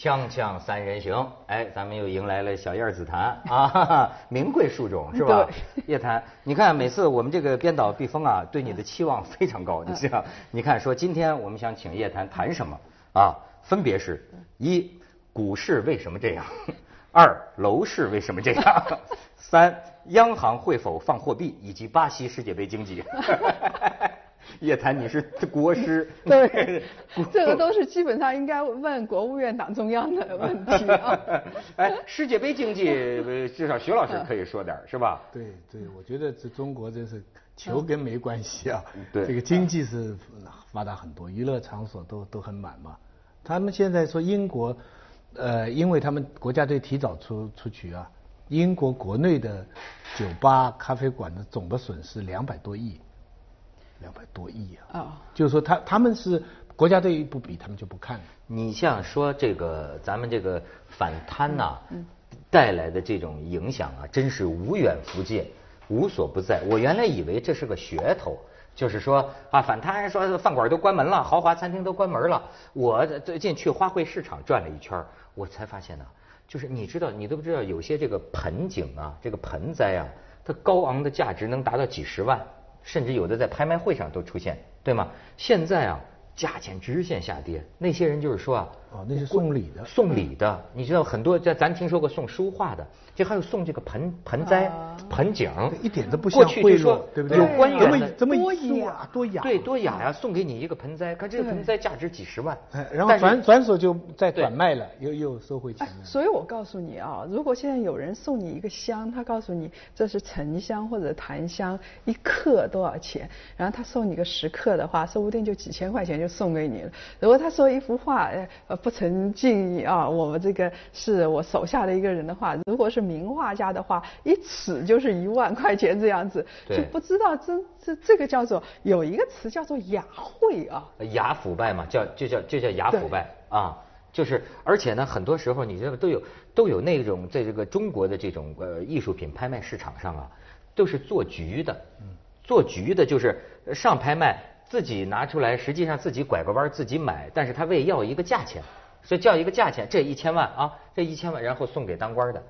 锵锵三人行，哎，咱们又迎来了小燕紫檀 啊，哈哈名贵树种是吧？叶檀，你看每次我们这个编导毕峰啊，对你的期望非常高，你知道？你看说今天我们想请叶檀谈什么啊？分别是一股市为什么这样？二楼市为什么这样？三央行会否放货币？以及巴西世界杯经济？叶檀，你是国师，对，这个都是基本上应该问国务院党中央的问题啊。哎，世界杯经济，至少徐老师可以说点是吧？对对，我觉得这中国真是球跟没关系啊。对，这个经济是发达很多，娱乐场所都都很满嘛。他们现在说英国，呃，因为他们国家队提早出出局啊，英国国内的酒吧、咖啡馆的总的损失两百多亿。两百多亿啊！啊，就是说他他们是国家队不比，他们就不看。你像说这个咱们这个反贪呐，带来的这种影响啊，真是无远弗届，无所不在。我原来以为这是个噱头，就是说啊，反贪说饭馆都关门了，豪华餐厅都关门了。我最近去花卉市场转了一圈，我才发现呢，就是你知道，你都不知道有些这个盆景啊，这个盆栽啊，它高昂的价值能达到几十万。甚至有的在拍卖会上都出现，对吗？现在啊，价钱直线下跌。那些人就是说啊，哦，那是送礼的，送礼的。你知道很多在咱听说过送书画的，这还有送这个盆盆栽、盆景，一点都不像贿赂，对不对？有官员的多雅，多雅，对，多雅呀！送给你一个盆栽，看这个盆栽价值几十万，然后转转手就再转卖了，又又收回钱了。所以我告诉你啊，如果现在有人送你一个香，他告诉你这是沉香或者檀香，一克多少钱？然后他送你个十克的话，说不定就几千块钱就送给你了。如果他说一幅画，呃，不成敬意啊，我们这个是我手下的一个人的话，如果是名画家的话，一尺就是一万块钱这样子，就不知道这这这个叫做有一个词叫做雅贿啊，雅腐败嘛，叫就叫就叫雅腐败啊，就是而且呢，很多时候你这个都有都有那种在这个中国的这种呃艺术品拍卖市场上啊，都是做局的，做局的就是上拍卖自己拿出来，实际上自己拐个弯自己买，但是他为要一个价钱。所以叫一个价钱，这一千万啊，这一千万，然后送给当官的，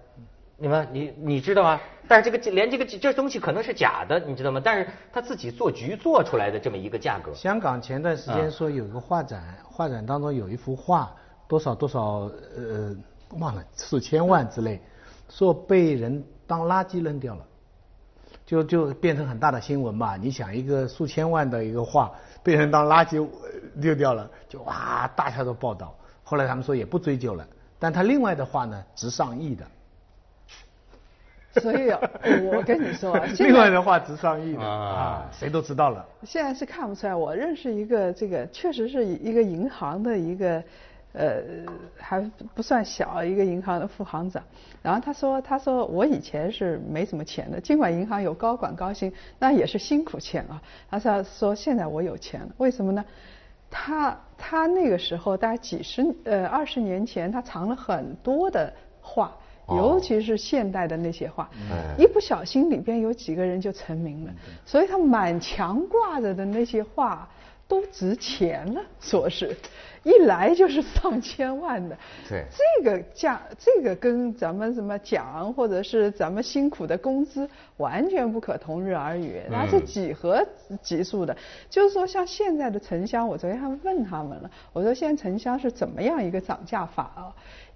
你们你你知道吗？但是这个连这个这东西可能是假的，你知道吗？但是他自己做局做出来的这么一个价格。香港前段时间说有一个画展，画展当中有一幅画，多少多少呃忘了四千万之类，说被人当垃圾扔掉了，就就变成很大的新闻嘛。你想一个数千万的一个画被人当垃圾丢掉了，就哇大家都报道。后来他们说也不追究了，但他另外的话呢，值上亿的。所以我跟你说，另外的话值上亿的啊，谁都知道了。现在是看不出来，我认识一个这个，确实是一个银行的一个，呃，还不算小一个银行的副行长。然后他说，他说我以前是没什么钱的，尽管银行有高管高薪，那也是辛苦钱啊。他说说现在我有钱了，为什么呢？他他那个时候大概几十呃二十年前，他藏了很多的画，尤其是现代的那些画，一不小心里边有几个人就成名了，所以他满墙挂着的那些画都值钱了，说是。一来就是上千万的，对，这个价，这个跟咱们什么奖或者是咱们辛苦的工资完全不可同日而语，那是几何级数的。就是说，像现在的城乡，我昨天还问他们了，我说现在城乡是怎么样一个涨价法啊？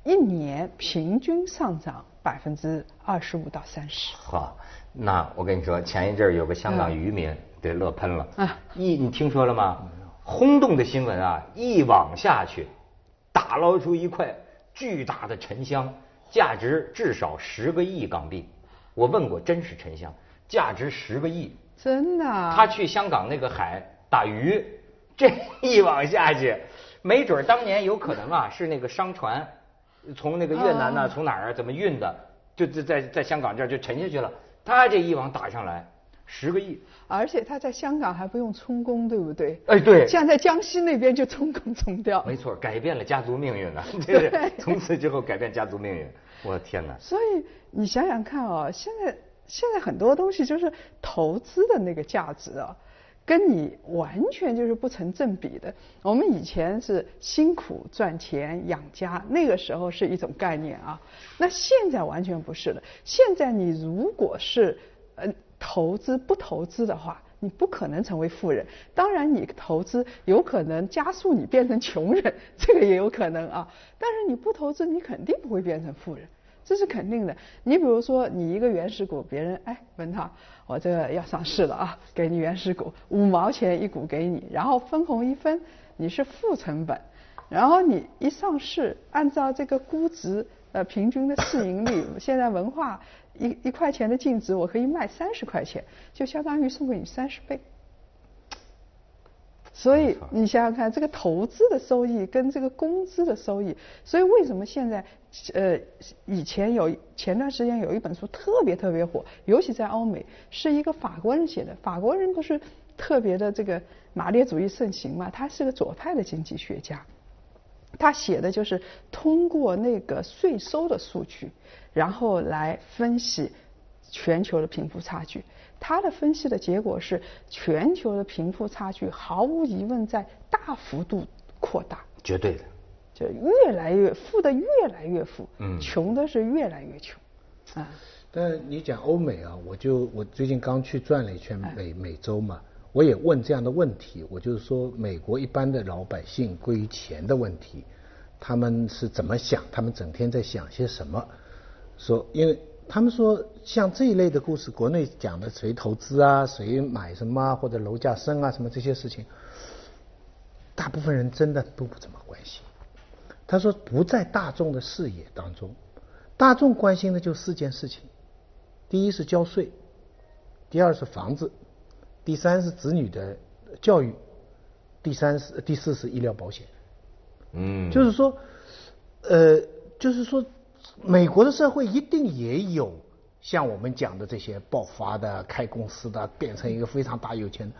一年平均上涨百分之二十五到三十。好，那我跟你说，前一阵有个香港渔民得乐喷了，啊，一你听说了吗？轰动的新闻啊！一网下去，打捞出一块巨大的沉香，价值至少十个亿港币。我问过，真是沉香，价值十个亿。真的？他去香港那个海打鱼，这一网下去，没准当年有可能啊，是那个商船从那个越南呢，从哪儿啊，怎么运的，就在在在香港这儿就沉下去了。他这一网打上来。十个亿，而且他在香港还不用充公，对不对？哎，对。像在江西那边就充公充掉。没错，改变了家族命运啊。对。从此之后改变家族命运，我的天哪！所以你想想看啊，现在现在很多东西就是投资的那个价值啊，跟你完全就是不成正比的。我们以前是辛苦赚钱养家，那个时候是一种概念啊。那现在完全不是了。现在你如果是呃投资不投资的话，你不可能成为富人。当然，你投资有可能加速你变成穷人，这个也有可能啊。但是你不投资，你肯定不会变成富人。这是肯定的。你比如说，你一个原始股，别人哎，文涛，我这个要上市了啊，给你原始股五毛钱一股给你，然后分红一分，你是负成本。然后你一上市，按照这个估值，呃，平均的市盈率，现在文化一一块钱的净值，我可以卖三十块钱，就相当于送给你三十倍。所以你想想看，这个投资的收益跟这个工资的收益，所以为什么现在呃以前有前段时间有一本书特别特别火，尤其在欧美，是一个法国人写的。法国人不是特别的这个马列主义盛行嘛？他是个左派的经济学家，他写的就是通过那个税收的数据，然后来分析全球的贫富差距。他的分析的结果是，全球的贫富差距毫无疑问在大幅度扩大，绝对的，就越来越富的越来越富，嗯，穷的是越来越穷，啊。但你讲欧美啊，我就我最近刚去转了一圈美美洲嘛，我也问这样的问题，我就是说美国一般的老百姓关于钱的问题，他们是怎么想？他们整天在想些什么？说因为。他们说，像这一类的故事，国内讲的谁投资啊，谁买什么或者楼价升啊，什么这些事情，大部分人真的都不怎么关心。他说不在大众的视野当中，大众关心的就四件事情：第一是交税，第二是房子，第三是子女的教育，第三是第四是医疗保险。嗯，就是说，呃，就是说。美国的社会一定也有像我们讲的这些爆发的、开公司的、变成一个非常大有钱的，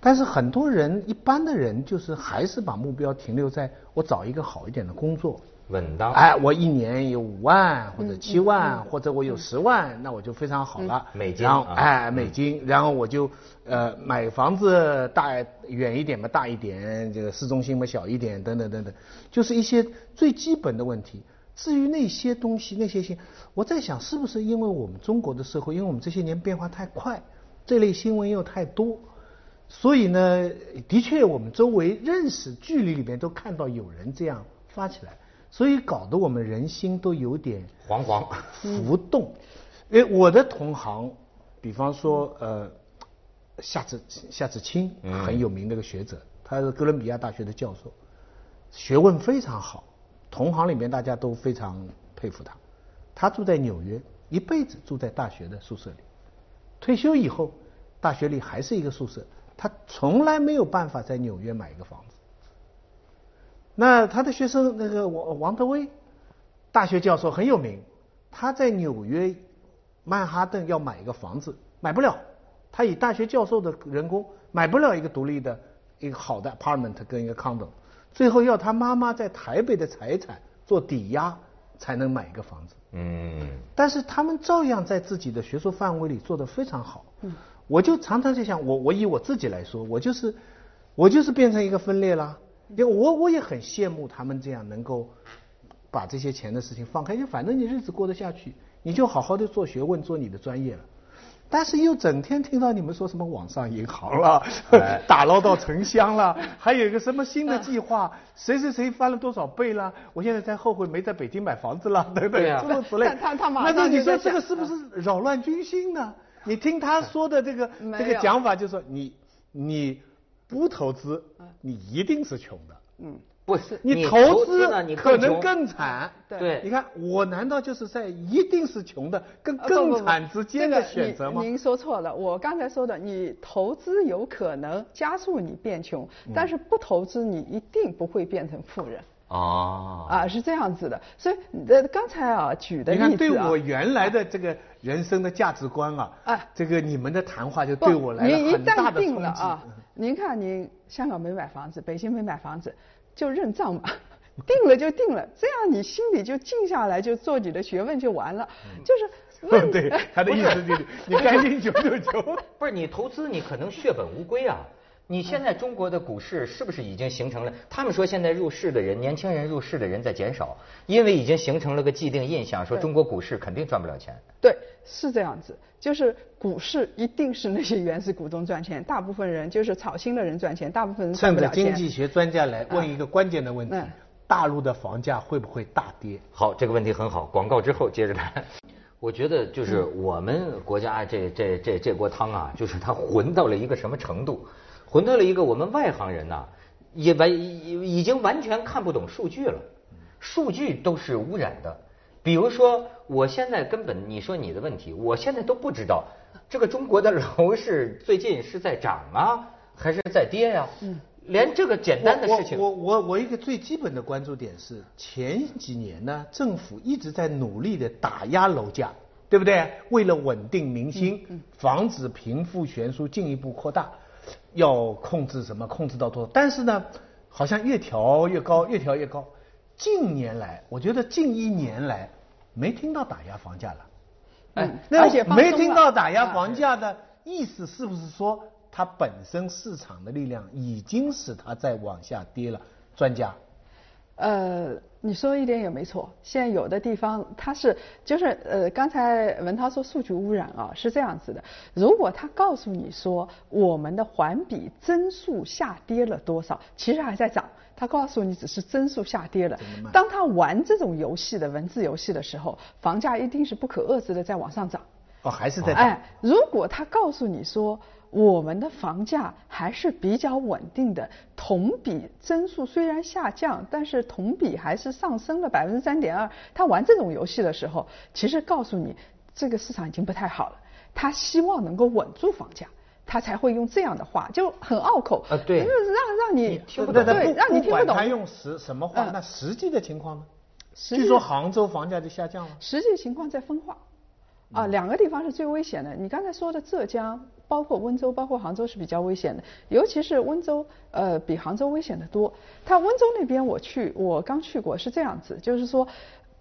但是很多人一般的人就是还是把目标停留在我找一个好一点的工作，稳当。哎，我一年有五万或者七万，或者我有十万，那我就非常好了。美金。然后哎，美金，然后我就呃买房子大远一点嘛，大一点，这个市中心嘛小一点，等等等等，就是一些最基本的问题。至于那些东西，那些些，我在想，是不是因为我们中国的社会，因为我们这些年变化太快，这类新闻又太多，所以呢，的确我们周围认识距离里面都看到有人这样发起来，所以搞得我们人心都有点惶惶浮动。哎，我的同行，比方说呃，夏志夏志清很有名的一个学者，他是哥伦比亚大学的教授，学问非常好。同行里面大家都非常佩服他，他住在纽约，一辈子住在大学的宿舍里，退休以后，大学里还是一个宿舍，他从来没有办法在纽约买一个房子。那他的学生那个王王德威，大学教授很有名，他在纽约曼哈顿要买一个房子，买不了，他以大学教授的人工买不了一个独立的一个好的 apartment 跟一个 condo。最后要他妈妈在台北的财产做抵押，才能买一个房子。嗯。但是他们照样在自己的学术范围里做得非常好。嗯。我就常常在想，我我以我自己来说，我就是我就是变成一个分裂啦。因为我我也很羡慕他们这样能够把这些钱的事情放开，就反正你日子过得下去，你就好好的做学问，做你的专业了。但是又整天听到你们说什么网上银行了，打捞到沉香了，还有一个什么新的计划，谁谁谁翻了多少倍了？我现在在后悔没在北京买房子了，等等诸如此类。他他马上你说这个是不是扰乱军心呢？你听他说的这个 这个讲法，就是说你你不投资，你一定是穷的。嗯。不是你投资呢，可能更惨。对，你看我难道就是在一定是穷的跟更惨之间的选择吗？您说错了，我刚才说的，你投资有可能加速你变穷，但是不投资你一定不会变成富人。哦，啊，是这样子的。所以呃，刚才啊举的例子啊，你看对我原来的这个人生的价值观啊，啊，这个你们的谈话就对我来了很大的冲击。您看，您香港没买房子，北京没买房子。就认账吧，定了就定了，这样你心里就静下来，就做你的学问就完了。就是 问对他的意思就是 你赶紧九九九。不是你投资，你可能血本无归啊。你现在中国的股市是不是已经形成了？他们说现在入市的人，年轻人入市的人在减少，因为已经形成了个既定印象，说中国股市肯定赚不了钱。对，是这样子，就是股市一定是那些原始股东赚钱，大部分人就是炒新的人赚钱，大部分人赚不了钱。经济学专家来问一个关键的问题嗯：大陆的房价会不会大跌？好，这个问题很好，广告之后接着谈。我觉得就是我们国家这这这这锅汤啊，就是它混到了一个什么程度？混到了一个我们外行人呐、也完已已经完全看不懂数据了，数据都是污染的。比如说，我现在根本你说你的问题，我现在都不知道这个中国的楼市最近是在涨啊，还是在跌呀、连这个简单的事情，我我我我一个最基本的关注点是，前几年呢，政府一直在努力的打压楼价，对不对？为了稳定民心，防止贫富悬殊进一步扩大，要控制什么？控制到多少？但是呢，好像越调越高，越调越高。近年来，我觉得近一年来没听到打压房价了。嗯哎，那而且没听到打压啊房价的意思，是不是说它本身市场的力量已经使它在往下跌了？专家，呃，你说一点也没错。现在有的地方它是就是呃，刚才文涛说数据污染啊，是这样子的。如果他告诉你说我们的环比增速下跌了多少，其实还在涨。他告诉你只是增速下跌了。当他玩这种游戏的文字游戏的时候，房价一定是不可遏制的在往上涨。哦，还是在涨。哎，如果他告诉你说我们的房价还是比较稳定的，同比增速虽然下降，但是同比还是上升了百分之三点二。他玩这种游戏的时候，其实告诉你这个市场已经不太好了，他希望能够稳住房价。他才会用这样的话，就很拗口啊对就是让让你听不懂对让你听不懂。管他用实什么话，嗯那实际的情况呢？据说杭州房价就下降了。实际情况在分化。啊，两个地方是最危险的。你刚才说的浙江，包括温州，包括杭州是比较危险的，尤其是温州，呃，比杭州危险的多。它温州那边我去，我刚去过，是这样子，就是说。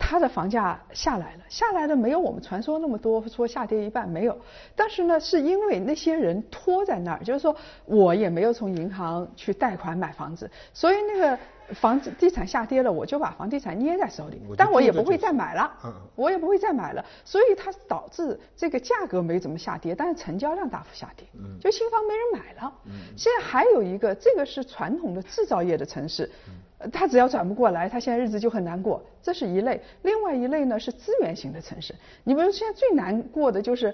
它的房价下来了，下来的没有我们传说那么多，说下跌一半没有。但是呢，是因为那些人拖在那儿，就是说我也没有从银行去贷款买房子，所以那个房子地产下跌了，我就把房地产捏在手里，但我也不会再买了。嗯嗯我也不会再买了，所以它导致这个价格没怎么下跌，但是成交量大幅下跌，嗯就新房没人买了。现在还有一个，这个是传统的制造业的城市，呃它只要转不过来，他现在日子就很难过，这是一类。另外一类呢是资源型的城市，你比如现在最难过的就是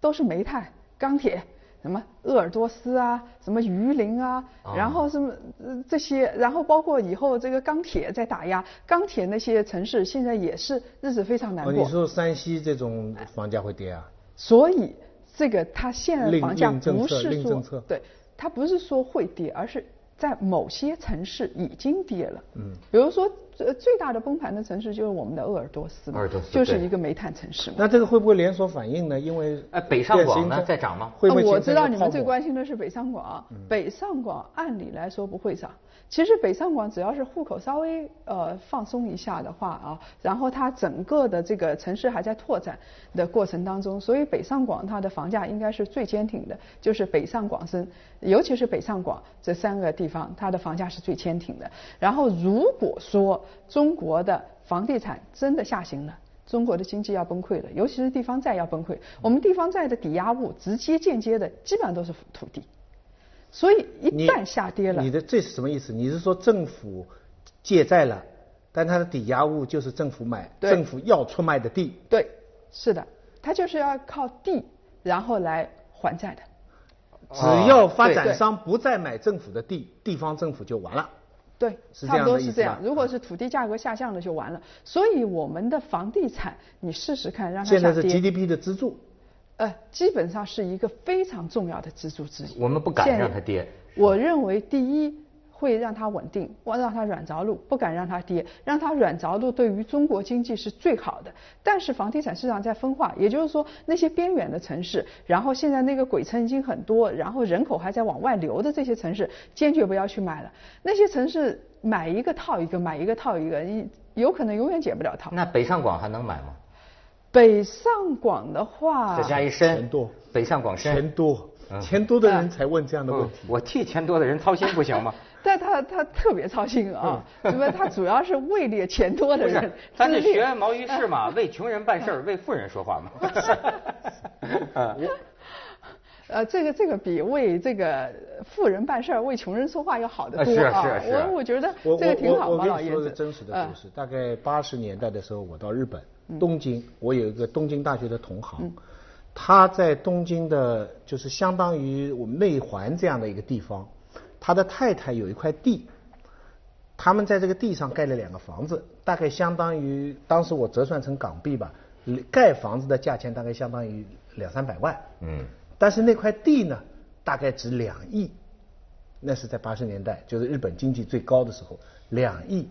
都是煤炭、钢铁。什么鄂尔多斯啊，什么榆林啊，啊然后什么、呃、这些，然后包括以后这个钢铁在打压，钢铁那些城市现在也是日子非常难哦，过。你说山西这种房价会跌啊？所以这个它现在房价不是说对，它不是说会跌，而是在某些城市已经跌了。嗯，比如说呃最大的崩盘的城市就是我们的鄂尔多斯嘛，鄂尔多斯就是一个煤炭城市嘛。那这个会不会连锁反应呢？因为哎北上广呢在涨吗会不会呃我知道你们最关心的是北上广，北上广按理来说不会涨。其实北上广只要是户口稍微呃放松一下的话啊，然后它整个的这个城市还在拓展的过程当中，所以北上广它的房价应该是最坚挺的，就是北上广深，尤其是北上广这三个地方，它的房价是最坚挺的。然后如果说中国的房地产真的下行了。中国的经济要崩溃了，尤其是地方债要崩溃。我们地方债的抵押物直接间接的基本上都是土地，所以一旦下跌了你，的这是什么意思？你是说政府借债了，但它的抵押物就是政府买，政府要出卖的地。对，是的，它就是要靠地然后来还债的。只要发展商不再买政府的地，地方政府就完了。对，差不多是这样。如果是土地价格下降了就完了。所以我们的房地产，你试试看让它现在是，GDP 的支柱。呃，基本上是一个非常重要的支柱之一。我们不敢让它跌我认为第一会让它稳定，我让它软着陆，不敢让它跌，让它软着陆对于中国经济是最好的。但是房地产市场在分化，也就是说那些边远的城市，然后现在那个鬼城已经很多，然后人口还在往外流的这些城市，坚决不要去买了。那些城市买一个套一个，买一个套一个，你有可能永远解不了套。那北上广还能买吗？北上广的话，再加一深，钱多北上广深，钱多，嗯钱多的人才问这样的问不题。我替钱多的人操心不行吗？但他他特别操心啊，因为他主要是位列前多的不是人，，咱得自恋学毛于轼嘛，为穷人办事儿，为富人说话嘛。啊 呃，这个这个比为这个富人办事儿、为穷人说话要好得多啊。是啊是啊是啊。我我觉得这个挺好，我我马老爷子。跟你说个真实的嗯故事，大概八十年代的时候，我到日本东京，我有一个东京大学的同行，他在东京的，就是相当于我们内环这样的一个地方，他的太太有一块地，他们在这个地上盖了两个房子，大概相当于当时我折算成港币吧，盖房子的价钱大概相当于两三百万，嗯，但是那块地呢，大概值两亿，那是在八十年代，就是日本经济最高的时候，两亿。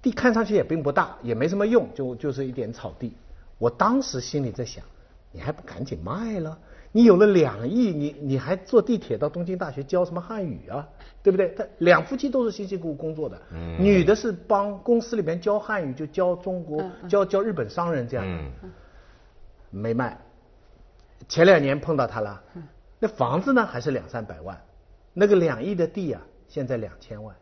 地看上去也并不大，也没什么用，就就是一点草地。我当时心里在想，你还不赶紧卖了？你有了两亿，你你还坐地铁到东京大学教什么汉语啊？对不对？他两夫妻都是辛辛苦苦工作的，女的是帮公司里面教汉语，就教中国、教教日本商人这样的。嗯没卖。前两年碰到他了，那房子呢还是两三百万，那个两亿的地啊，现在两千万。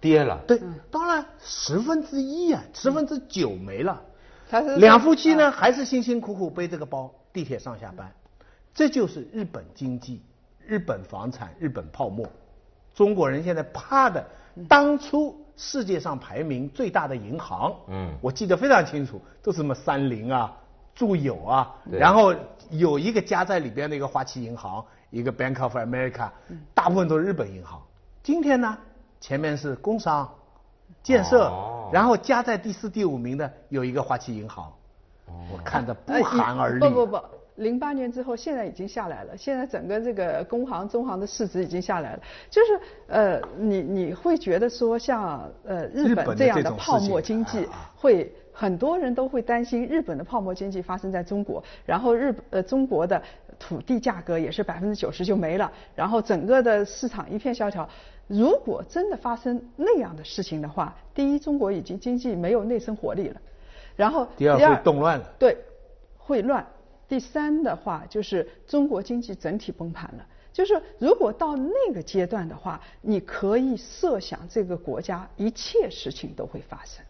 跌了。对，当然十分之一啊，十分之九没了。他是两夫妻呢，还是辛辛苦苦背这个包，地铁上下班，这就是日本经济、日本房产、日本泡沫。中国人现在怕的，当初世界上排名最大的银行，嗯。我记得非常清楚，都是什么三菱啊、住友啊，然后有一个加在里边的一个花旗银行，一个 Bank of America，大部分都是日本银行。今天呢，前面是工商、建设，哦。然后加在第四、第五名的有一个花旗银行，我看着不呃寒而栗。不不不，零八年之后，现在已经下来了。现在整个这个工行、中行的市值已经下来了。就是呃，你你会觉得说像呃日日本这样的泡沫经济会。很多人都会担心日本的泡沫经济发生在中国，然后日呃中国的土地价格也是百分之九十就没了，然后整个的市场一片萧条。如果真的发生那样的事情的话，第一，中国已经经济没有内生活力了，然后第二会动乱了。对，会乱。第三的话就是中国经济整体崩盘了。就是如果到那个阶段的话，你可以设想这个国家一切事情都会发生，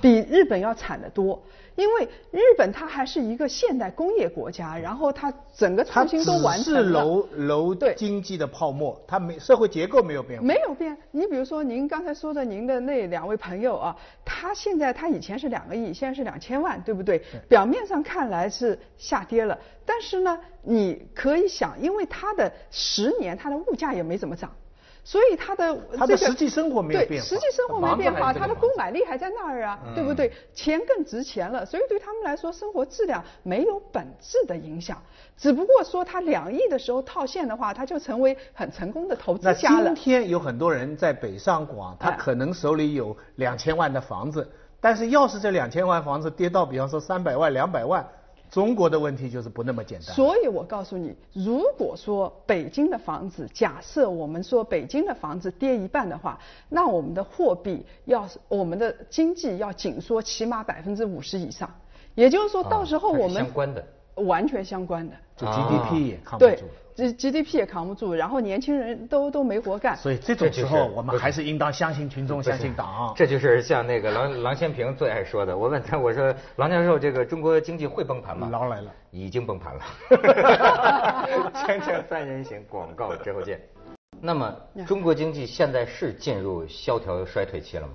比日本要惨得多。因为日本它还是一个现代工业国家，然后它整个创新都完成是。楼楼对经济的泡沫，它没社会结构没有变化。没有变。你比如说，您刚才说的您的那两位朋友啊，他现在他以前是两个亿，现在是两千万，对不对？表面上看来是下跌了，但是呢，你可以想，因为它的十年它的物价也没怎么涨。所以他的它的这个实际生活没有变化实际生活没变化，还是这个房子它的购买力还在那儿啊，对不对？钱更值钱了，所以对他们来说，生活质量没有本质的影响，只不过说他两亿的时候套现的话，他就成为很成功的投资家了今。天有很多人在北上广，他哎可能手里有两千万的房子，但是要是这两千万房子跌到比方说三百万、两百万，中国的问题就是不那么简单。所以我告诉你，如果说北京的房子，假设我们说北京的房子跌一半的话，那我们的货币要是我们的经济要紧缩起码百分之五十以上，也就是说到时候我们相关的完全相关的。就啊 GDP 也扛不对住。，这 GDP 也扛不住，然后年轻人都都没活干。所以这种时候，我们还是应当相信群众，相信党。这就是像那个郎郎咸平最爱说的。我问他，我说郎教授，这个中国经济会崩盘吗？狼来了，已经崩盘了。锵锵三人行，广告之后见。那么，中国经济现在是进入萧条衰退期了吗？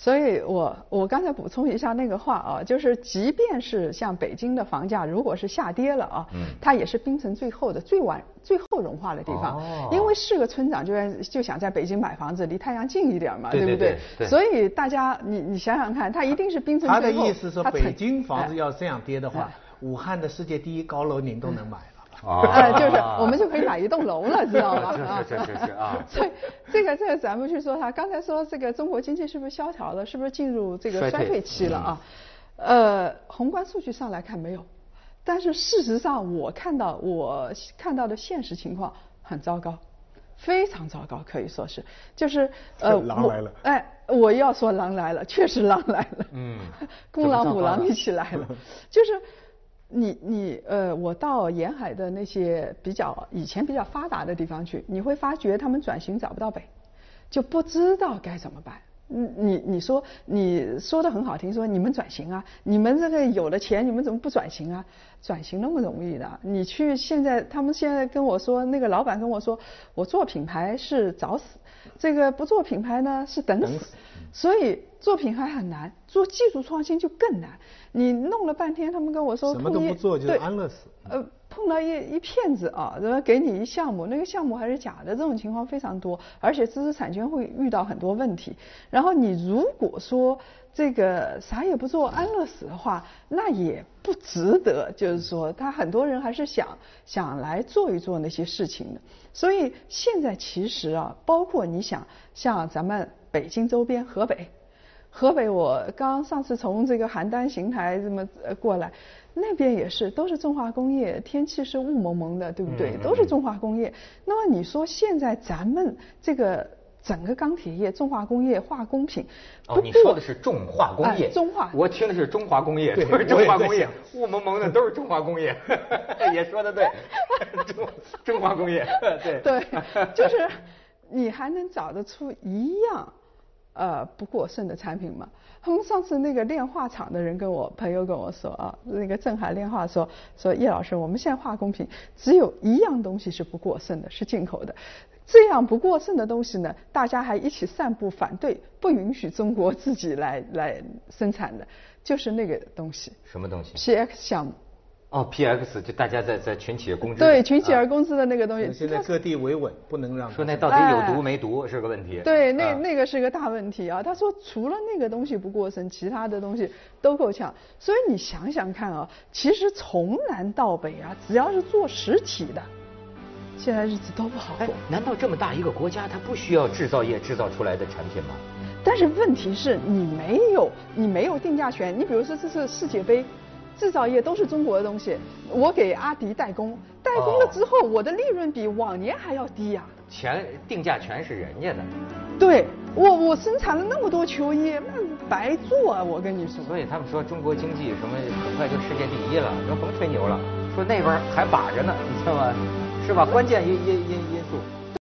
所以我我刚才补充一下那个话啊，就是即便是像北京的房价如果是下跌了啊，嗯它也是冰城最后的、最晚、最后融化的地方。哦因为是个村长就愿就想在北京买房子，离太阳近一点嘛，对对不对对对所以大家你你想想看，它一定是冰层他的。意思说，北京房子哎要这样跌的话哎，武汉的世界第一高楼您都能买了。啊 呃，就是我们就可以买一栋楼了，知道吗？啊是是是是啊所以这个这个咱们去说它，刚才说这个中国经济是不是萧条了？是不是进入这个衰退期了啊？呃，宏观数据上来看没有，但是事实上我看到我看到的现实情况很糟糕，非常糟糕，可以说是，就是呃，狼来了哎，我要说狼来了，确实狼来了。嗯，公狼母狼一起来了，就是你你呃，我到沿海的那些比较以前比较发达的地方去，你会发觉他们转型找不到北，就不知道该怎么办。嗯，你你说你说的很好听，说你们转型啊，你们这个有了钱，你们怎么不转型啊？转型那么容易的？你去现在，他们现在跟我说，那个老板跟我说，我做品牌是找死，这个不做品牌呢是等死。所以作品还很难，做技术创新就更难。你弄了半天，他们跟我说，什么都不做就安乐死。呃。碰到一一骗子啊，然后给你一项目，那个项目还是假的，这种情况非常多，而且知识产权会遇到很多问题。然后你如果说这个啥也不做安乐死的话，那也不值得。就是说，他很多人还是想想来做一做那些事情的。所以现在其实啊，包括你想像咱们北京周边河北，河北我刚上次从这个邯郸邢台这么过来。那边也是，都是重化工业，天气是雾蒙蒙的，对不对？都是重化工业。那么你说现在咱们这个整个钢铁业、重化工业、化工品，哦，你说的是重化工业，中化，我听的是中华工业，不是中化工业，雾蒙蒙的都是中华工业，也说的对，中中华工业，对对，就是你还能找得出一样。呃，不过剩的产品嘛。他们上次那个炼化厂的人跟我朋友跟我说啊，那个镇海炼化说说叶老师，我们现在化工品只有一样东西是不过剩的，是进口的。这样不过剩的东西呢，大家还一起散布反对，不允许中国自己来来生产的，就是那个东西。什么东西？PX 项目。哦，P X 就大家在在群起而攻之。对，群起而攻之的那个东西。现在各地维稳，不能让。说那到底有毒没毒是个问题。对，那那个是个大问题啊。他说除了那个东西不过剩，其他的东西都够呛。所以你想想看啊，其实从南到北啊，只要是做实体的，现在日子都不好过。难道这么大一个国家，它不需要制造业制造出来的产品吗？但是问题是你没有，你没有定价权。你比如说这次世界杯。制造业都是中国的东西，我给阿迪代工，代工了之后，我的利润比往年还要低呀。全定价全是人家的。对，我我生产了那么多球衣，那白做啊！我跟你说。所以他们说中国经济什么很快就世界第一了，都甭吹牛了，说那边还把着呢，你知道吗？是吧？关键也也也也。